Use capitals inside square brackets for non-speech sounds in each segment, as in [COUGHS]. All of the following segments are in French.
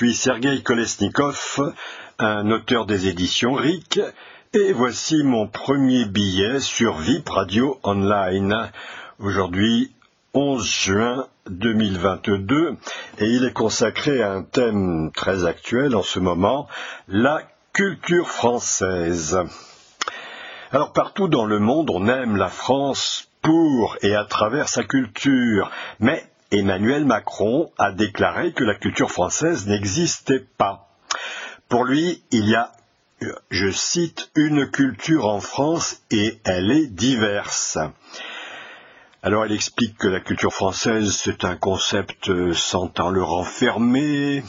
Suis Sergei Kolesnikov, un auteur des éditions RIC, et voici mon premier billet sur VIP Radio Online. Aujourd'hui, 11 juin 2022, et il est consacré à un thème très actuel en ce moment, la culture française. Alors partout dans le monde, on aime la France pour et à travers sa culture, mais Emmanuel Macron a déclaré que la culture française n'existait pas. Pour lui, il y a, je cite, une culture en France et elle est diverse. Alors il explique que la culture française, c'est un concept sentant le renfermer,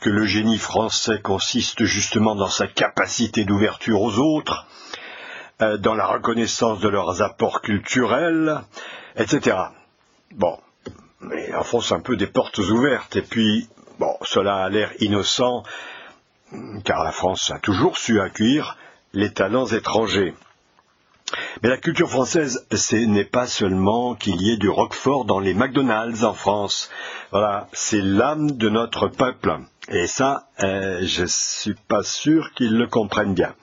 que le génie français consiste justement dans sa capacité d'ouverture aux autres, euh, dans la reconnaissance de leurs apports culturels, etc. Bon, mais enfonce un peu des portes ouvertes. Et puis, bon, cela a l'air innocent, car la France a toujours su accueillir les talents étrangers. Mais la culture française, ce n'est pas seulement qu'il y ait du Roquefort dans les McDonald's en France. Voilà, c'est l'âme de notre peuple. Et ça, euh, je ne suis pas sûr qu'ils le comprennent bien.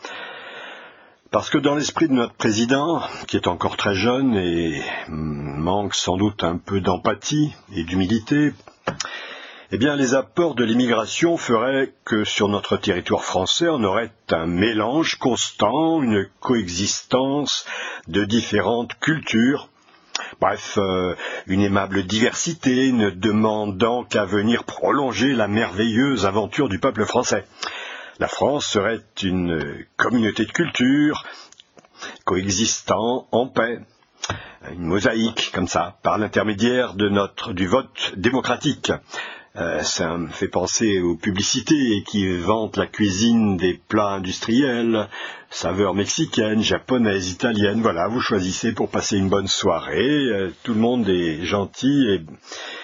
Parce que dans l'esprit de notre président, qui est encore très jeune et manque sans doute un peu d'empathie et d'humilité, eh les apports de l'immigration feraient que sur notre territoire français, on aurait un mélange constant, une coexistence de différentes cultures, Bref, euh, une aimable diversité, ne demandant qu'à venir prolonger la merveilleuse aventure du peuple français la France serait une communauté de culture coexistant en paix, une mosaïque comme ça, par l'intermédiaire du vote démocratique. Euh, ça me fait penser aux publicités qui vantent la cuisine des plats industriels, saveurs mexicaines, japonaises, italiennes. Voilà, vous choisissez pour passer une bonne soirée. Euh, tout le monde est gentil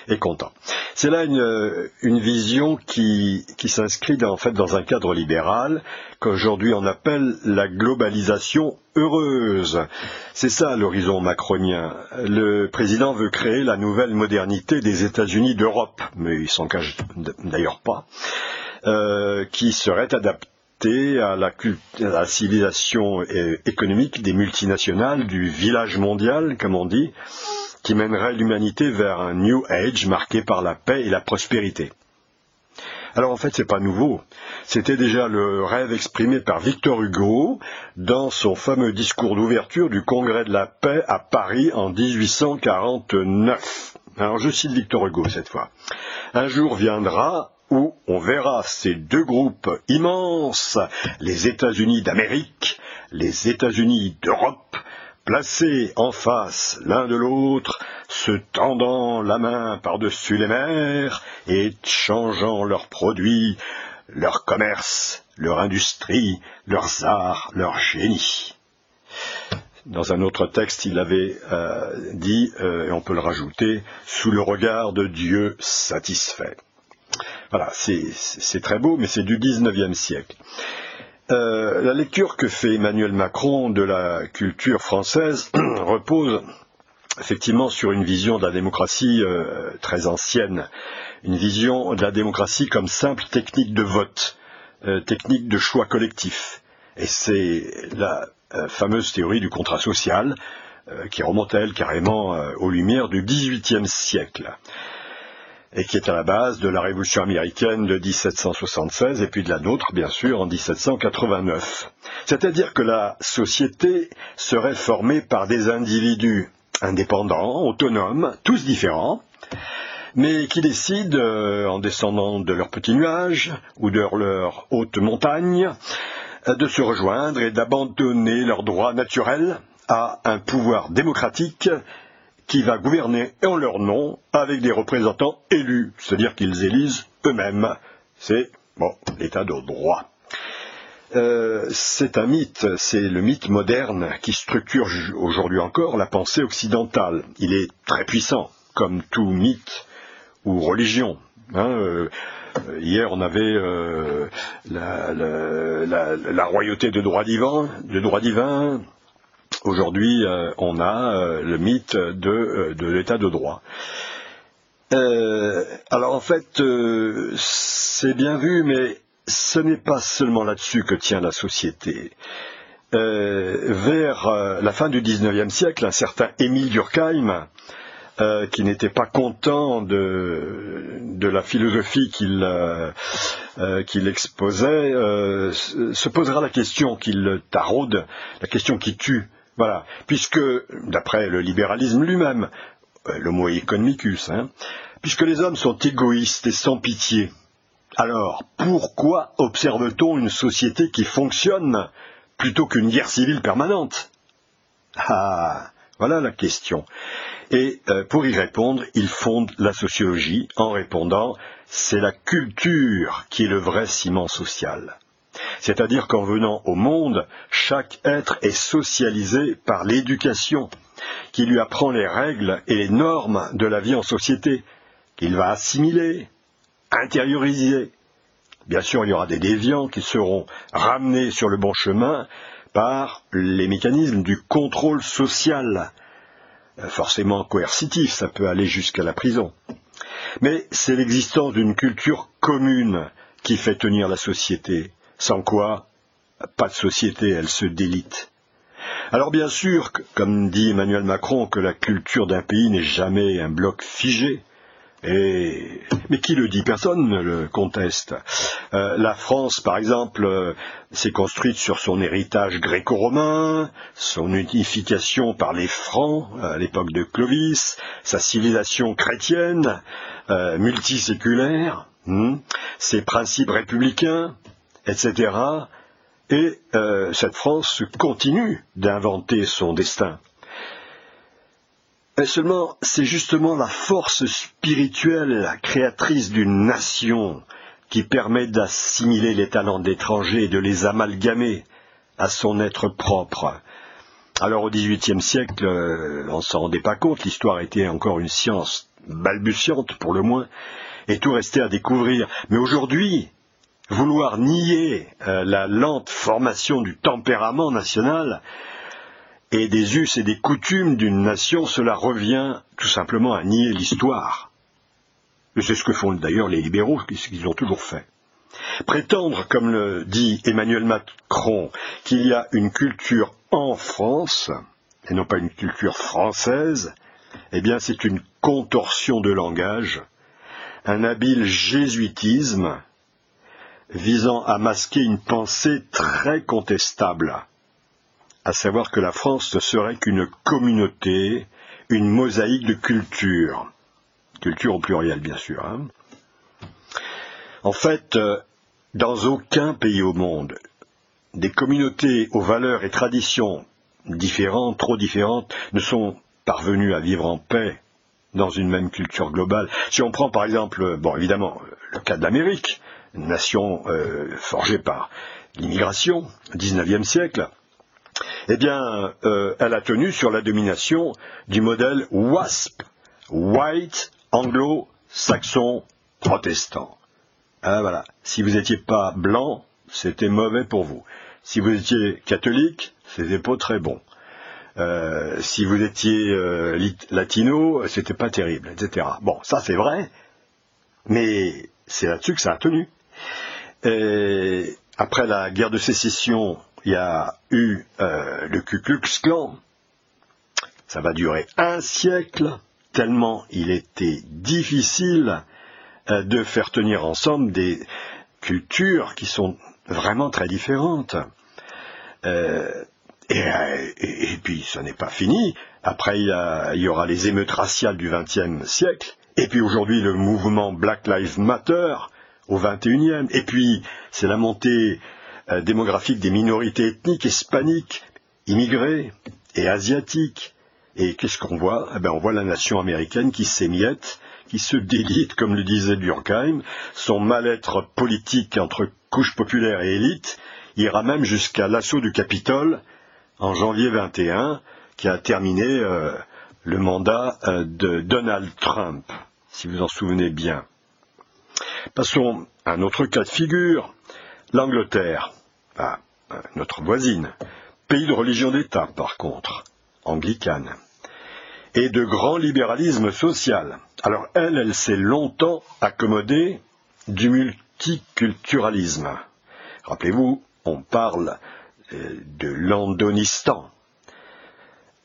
et, content. C'est là une, une, vision qui, qui s'inscrit en fait dans un cadre libéral qu'aujourd'hui on appelle la globalisation heureuse. C'est ça l'horizon macronien. Le président veut créer la nouvelle modernité des États-Unis d'Europe, mais il s'en cache d'ailleurs pas, euh, qui serait adaptée à la, civilisation euh, économique des multinationales, du village mondial, comme on dit, qui mènerait l'humanité vers un New Age marqué par la paix et la prospérité. Alors en fait, c'est pas nouveau. C'était déjà le rêve exprimé par Victor Hugo dans son fameux discours d'ouverture du Congrès de la paix à Paris en 1849. Alors je cite Victor Hugo cette fois. Un jour viendra où on verra ces deux groupes immenses, les États-Unis d'Amérique, les États-Unis d'Europe, placés en face l'un de l'autre, se tendant la main par-dessus les mers et changeant leurs produits, leur commerce, leur industrie, leurs arts, leur génie. Dans un autre texte, il avait euh, dit, euh, et on peut le rajouter, sous le regard de Dieu satisfait. Voilà, c'est très beau, mais c'est du XIXe siècle. Euh, la lecture que fait Emmanuel Macron de la culture française [CLEARS THROAT] repose effectivement sur une vision de la démocratie euh, très ancienne, une vision de la démocratie comme simple technique de vote, euh, technique de choix collectif. Et c'est la fameuse théorie du contrat social qui remonte elle carrément aux lumières du XVIIIe siècle et qui est à la base de la Révolution américaine de 1776 et puis de la nôtre, bien sûr, en 1789. C'est-à-dire que la société serait formée par des individus indépendants, autonomes, tous différents, mais qui décident, euh, en descendant de leur petit nuage ou de leur haute montagne, euh, de se rejoindre et d'abandonner leurs droits naturels à un pouvoir démocratique qui va gouverner en leur nom avec des représentants élus, c'est-à-dire qu'ils élisent eux-mêmes. C'est bon, l'état de droit. Euh, c'est un mythe, c'est le mythe moderne qui structure aujourd'hui encore la pensée occidentale. Il est très puissant, comme tout mythe ou religion. Hein, euh, hier, on avait euh, la, la, royauté de droit divin, de droit divin Aujourd'hui, euh, on a euh, le mythe de, euh, de l'état de droit. Alors en fait, c'est bien vu, mais ce n'est pas seulement là-dessus que tient la société. vers la fin du XIXe siècle, un certain Émile Durkheim, qui n'était pas content de, la philosophie qu'il exposait, se posera la question qu'il taraude, la question qui tue. Voilà, puisque, d'après le libéralisme lui-même, euh, le mot economicus, hein, puisque les hommes sont égoïstes et sans pitié, alors pourquoi observe-t-on une société qui fonctionne plutôt qu'une guerre civile permanente? Ah, voilà la question. Et euh, pour y répondre, il fonde la sociologie en répondant c'est la culture qui est le vrai ciment social. C'est-à-dire qu'en venant au monde, chaque être est socialisé par l'éducation, qui lui apprend les règles et les normes de la vie en société, qu'il va assimiler, intérioriser. Bien sûr, il y aura des déviants qui seront ramenés sur le bon chemin par les mécanismes du contrôle social, euh, forcément coercitif, ça peut aller jusqu'à la prison. Mais c'est l'existence d'une culture commune qui fait tenir la société, sans quoi pas de société, elle se délite. Alors bien sûr, comme dit Emmanuel Macron, que la culture d'un pays n'est jamais un bloc figé. Mais qui le dit? Personne ne le conteste. Euh, la France, par exemple, euh, s'est construite sur son héritage gréco-romain, son unification par les Francs à l'époque de Clovis, sa civilisation chrétienne, euh, multiséculaire, hmm, ses principes républicains, etc. Et euh, cette France continue d'inventer son destin. Seulement, c'est justement la force spirituelle, créatrice d'une nation, qui permet d'assimiler les talents d'étrangers et de les amalgamer à son être propre. Alors au XVIIIe siècle, euh, on ne s'en rendait pas compte, l'histoire était encore une science balbutiante pour le moins, et tout restait à découvrir. Mais aujourd'hui, vouloir nier euh, la lente formation du tempérament national et des us et des coutumes d'une nation, cela revient tout simplement à nier l'histoire. C'est ce que font d'ailleurs les libéraux, ce qu'ils ont toujours fait. Prétendre, comme le dit Emmanuel Macron, qu'il y a une culture en France, et non pas une culture française, eh bien c'est une contorsion de langage, un habile jésuitisme, visant à masquer une pensée très contestable, à savoir que la France ne serait qu'une communauté, une mosaïque de cultures, culture au pluriel bien sûr. Hein. En fait, euh, dans aucun pays au monde, des communautés aux valeurs et traditions différentes, trop différentes, ne sont parvenues à vivre en paix dans une même culture globale. Si on prend par exemple, bon évidemment, le cas de l'Amérique, nation euh, forgée par l'immigration, au XIXe siècle, eh bien, euh, elle a tenu sur la domination du modèle WASP, White Anglo-Saxon Protestant. Ah, voilà. Si vous n'étiez pas blanc, c'était mauvais pour vous. Si vous étiez catholique, c'était pas très bon. Euh, si vous étiez euh, latino, c'était pas terrible, etc. Bon, ça c'est vrai, mais c'est là-dessus que ça a tenu. Après la guerre de sécession, il y a eu euh, le Ku Klux Klan. Ça va durer un siècle, tellement il était difficile euh, de faire tenir ensemble des cultures qui sont vraiment très différentes. Euh, et, puis, ça n'est pas fini. Après, il y, il y, aura les émeutes raciales du XXe siècle. Et puis aujourd'hui, le mouvement Black Lives Matter, au XXIe. Et puis, c'est la montée euh, démographique des minorités ethniques hispaniques, immigrées et asiatiques. Et qu'est-ce qu'on voit? Eh ben, On voit la nation américaine qui s'émiette, qui se délite, comme le disait Durkheim, son mal-être politique entre couches populaires et élites ira même jusqu'à l'assaut du Capitole en janvier 21, qui a terminé euh, le mandat euh, de Donald Trump, si vous en souvenez bien. Passons à un autre cas de figure, l'Angleterre, notre voisine, pays de religion d'État par contre, anglicane. et de grand libéralisme social. Alors elle, elle s'est longtemps accommodée du multiculturalisme. Rappelez-vous, on parle euh, de l'Andonistan.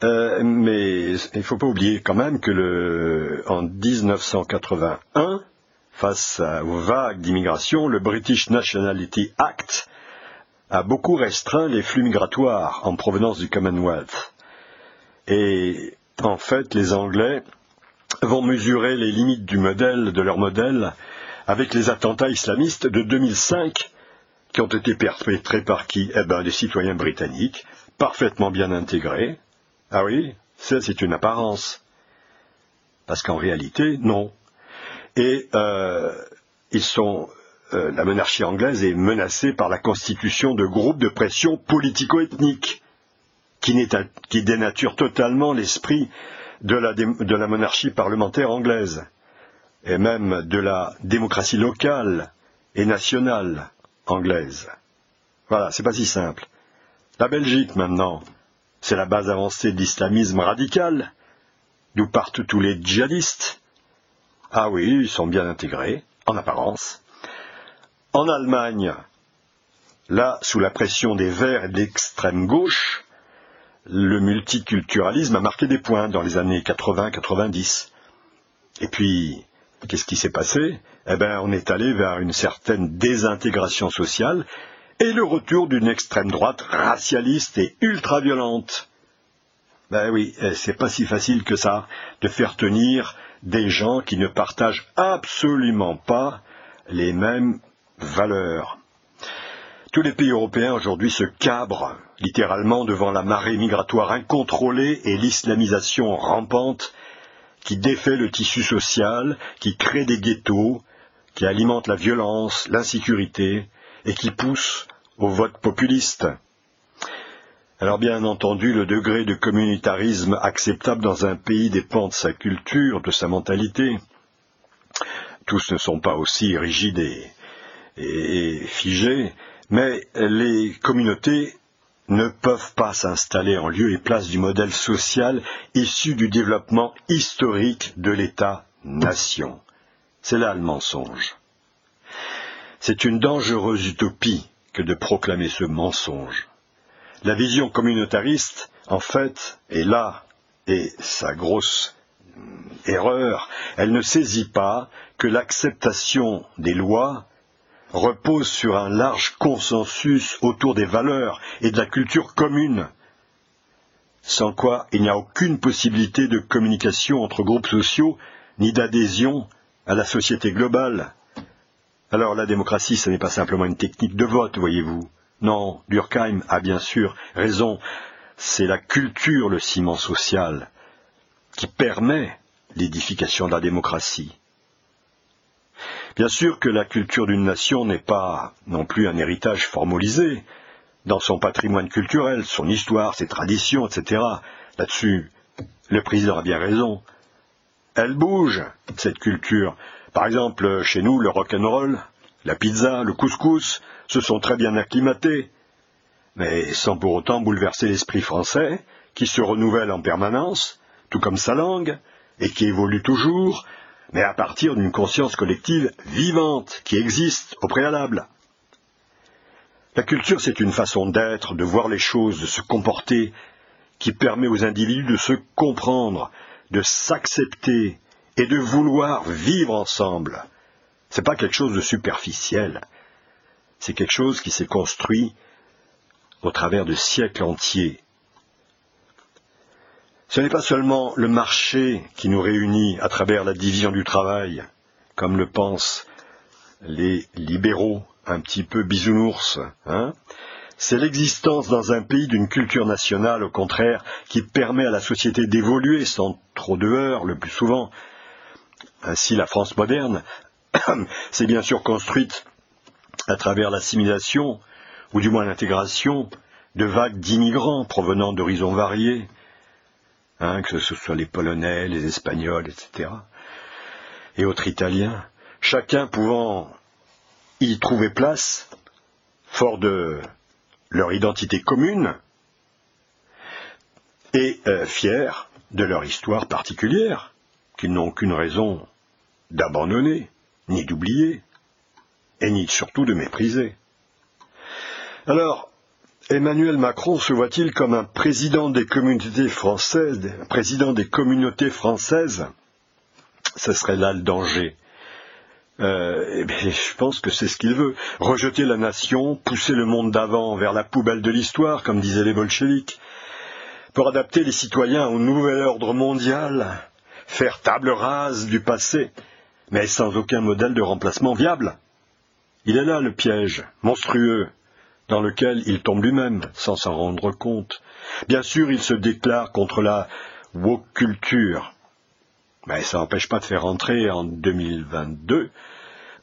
Euh, mais il ne faut pas oublier quand même que le, en 1981, face aux vagues d'immigration, le British Nationality Act a beaucoup restreint les flux migratoires en provenance du Commonwealth. Et en fait, les Anglais vont mesurer les limites du modèle, de leur modèle, avec les attentats islamistes de 2005 qui ont été perpétrés par qui? Eh bien, des citoyens britanniques, parfaitement bien intégrés. Ah oui, ça c'est une apparence. Parce qu'en réalité, non. Et euh, ils sont, euh, la monarchie anglaise est menacée par la constitution de groupes de pression politico-ethniques qui, qui dénaturent totalement l'esprit de la, de la monarchie parlementaire anglaise et même de la démocratie locale et nationale anglaise. Voilà, c'est pas si simple. La Belgique, maintenant, c'est la base avancée de l'islamisme radical, d'où partent tous les djihadistes. Ah oui, ils sont bien intégrés, en apparence. En Allemagne, là, sous la pression des Verts et de l'extrême gauche, le multiculturalisme a marqué des points dans les années 80-90. Et puis, qu'est-ce qui s'est passé? Eh bien, on est allé vers une certaine désintégration sociale et le retour d'une extrême droite racialiste et ultra-violente. Ben oui, eh, c'est pas si facile que ça de faire tenir des gens qui ne partagent absolument pas les mêmes valeurs. Tous les pays européens aujourd'hui se cabrent littéralement devant la marée migratoire incontrôlée et l'islamisation rampante qui défait le tissu social, qui crée des ghettos, qui alimente la violence, l'insécurité et qui pousse au vote populiste. Alors bien entendu, le degré de communautarisme acceptable dans un pays dépend de sa culture, de sa mentalité. Tous ne sont pas aussi rigides et, et figés, mais les communautés ne peuvent pas s'installer en lieu et place du modèle social issu du développement historique de l'État-nation. C'est là le mensonge. C'est une dangereuse utopie que de proclamer ce mensonge. La vision communautariste, en fait, est là, et sa grosse erreur, elle ne saisit pas que l'acceptation des lois repose sur un large consensus autour des valeurs et de la culture commune, sans quoi il n'y a aucune possibilité de communication entre groupes sociaux ni d'adhésion à la société globale. Alors la démocratie, ce n'est pas simplement une technique de vote, voyez-vous. Non, Durkheim a bien sûr raison, c'est la culture, le ciment social, qui permet l'édification de la démocratie. Bien sûr que la culture d'une nation n'est pas non plus un héritage formalisé dans son patrimoine culturel, son histoire, ses traditions, etc. Là-dessus, le président a bien raison. Elle bouge, cette culture. Par exemple, chez nous, le rock'n'roll, la pizza, le couscous se sont très bien acclimatés, mais sans pour autant bouleverser l'esprit français, qui se renouvelle en permanence, tout comme sa langue, et qui évolue toujours, mais à partir d'une conscience collective vivante qui existe au préalable. La culture, c'est une façon d'être, de voir les choses, de se comporter, qui permet aux individus de se comprendre, de s'accepter et de vouloir vivre ensemble. Ce n'est pas quelque chose de superficiel. C'est quelque chose qui s'est construit au travers de siècles entiers ce n'est pas seulement le marché qui nous réunit à travers la division du travail, comme le pensent les libéraux un petit peu bisounours, hein c'est l'existence dans un pays d'une culture nationale, au contraire, qui permet à la société d'évoluer sans trop de heurts, le plus souvent. Ainsi, la France moderne [COUGHS] s'est bien sûr construite à travers l'assimilation, ou du moins l'intégration, de vagues d'immigrants provenant d'horizons variés, Hein, que ce soit les Polonais, les Espagnols, etc., et autres Italiens, chacun pouvant y trouver place, fort de leur identité commune, et euh, fier de leur histoire particulière, qu'ils n'ont aucune raison d'abandonner, ni d'oublier, et ni surtout de mépriser. Alors, Emmanuel Macron se voit-il comme un président des communautés françaises, président des communautés françaises? Ce serait là le danger. Euh, eh je pense que c'est ce qu'il veut. Rejeter la nation, pousser le monde d'avant vers la poubelle de l'histoire, comme disaient les bolcheviks, pour adapter les citoyens au nouvel ordre mondial, faire table rase du passé, mais sans aucun modèle de remplacement viable. Il est là le piège monstrueux dans lequel il tombe lui-même sans s'en rendre compte. Bien sûr, il se déclare contre la woke culture, mais ça n'empêche pas de faire entrer en 2022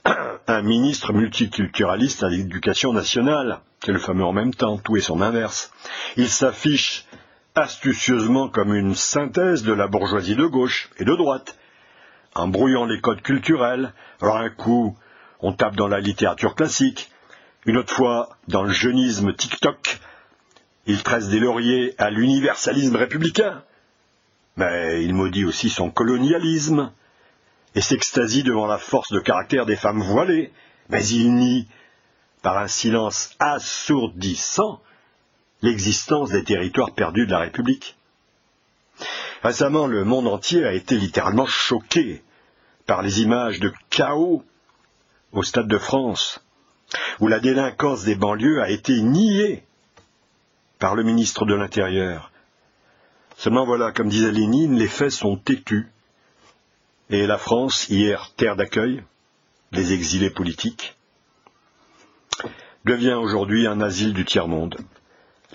[CLEARS THROAT] un ministre multiculturaliste à l'éducation nationale. C'est le fameux en même temps, tout est son inverse. Il s'affiche astucieusement comme une synthèse de la bourgeoisie de gauche et de droite, en brouillant les codes culturels. Alors un coup, on tape dans la littérature classique, une autre fois dans le jeunisme TikTok. Il tresse des lauriers à l'universalisme républicain. Mais il maudit aussi son colonialisme et s'extasie devant la force de caractère des femmes voilées. Mais il nie, par un silence assourdissant, l'existence des territoires perdus de la République. Récemment, le monde entier a été littéralement choqué par les images de chaos au Stade de France, où la délinquance des banlieues a été niée par le ministre de l'Intérieur. Seulement voilà, comme disait Lénine, les faits sont têtus. Et la France, hier terre d'accueil, les exilés politiques, devient aujourd'hui un asile du tiers-monde.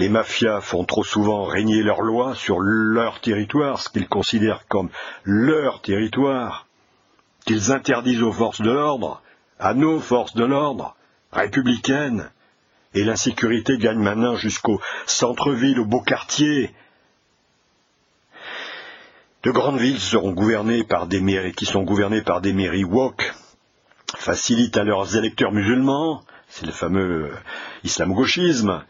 Les mafias font trop souvent régner leurs lois sur leur territoire, ce qu'ils considèrent comme leur territoire, qu'ils interdisent aux forces de l'ordre, à nos forces de l'ordre, républicaines, et l'insécurité gagne maintenant jusqu'au centre-ville, aux beaux quartiers. De grandes villes seront gouvernées par des qui sont gouvernées par des mairies woke, facilitent à leurs électeurs musulmans, c'est le fameux islam-gauchisme,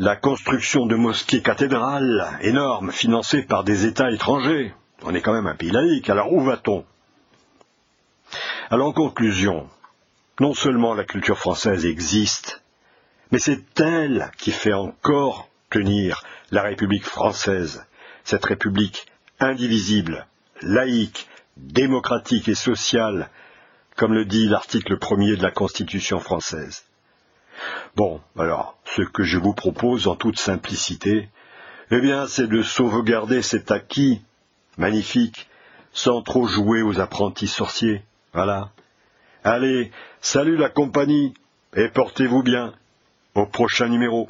la construction de mosquées cathédrales énormes financées par des États étrangers. On est quand même un pays laïque, alors où va-t-on? Alors en conclusion, non seulement la culture française existe, mais c'est elle qui fait encore tenir la République française, cette République indivisible, laïque, démocratique et sociale, comme le dit l'article premier de la Constitution française. Bon, alors, ce que je vous propose en toute simplicité, eh bien, c'est de sauvegarder cet acquis magnifique, sans trop jouer aux apprentis sorciers. Voilà. Allez, salut la compagnie, et portez-vous bien. Au prochain numéro.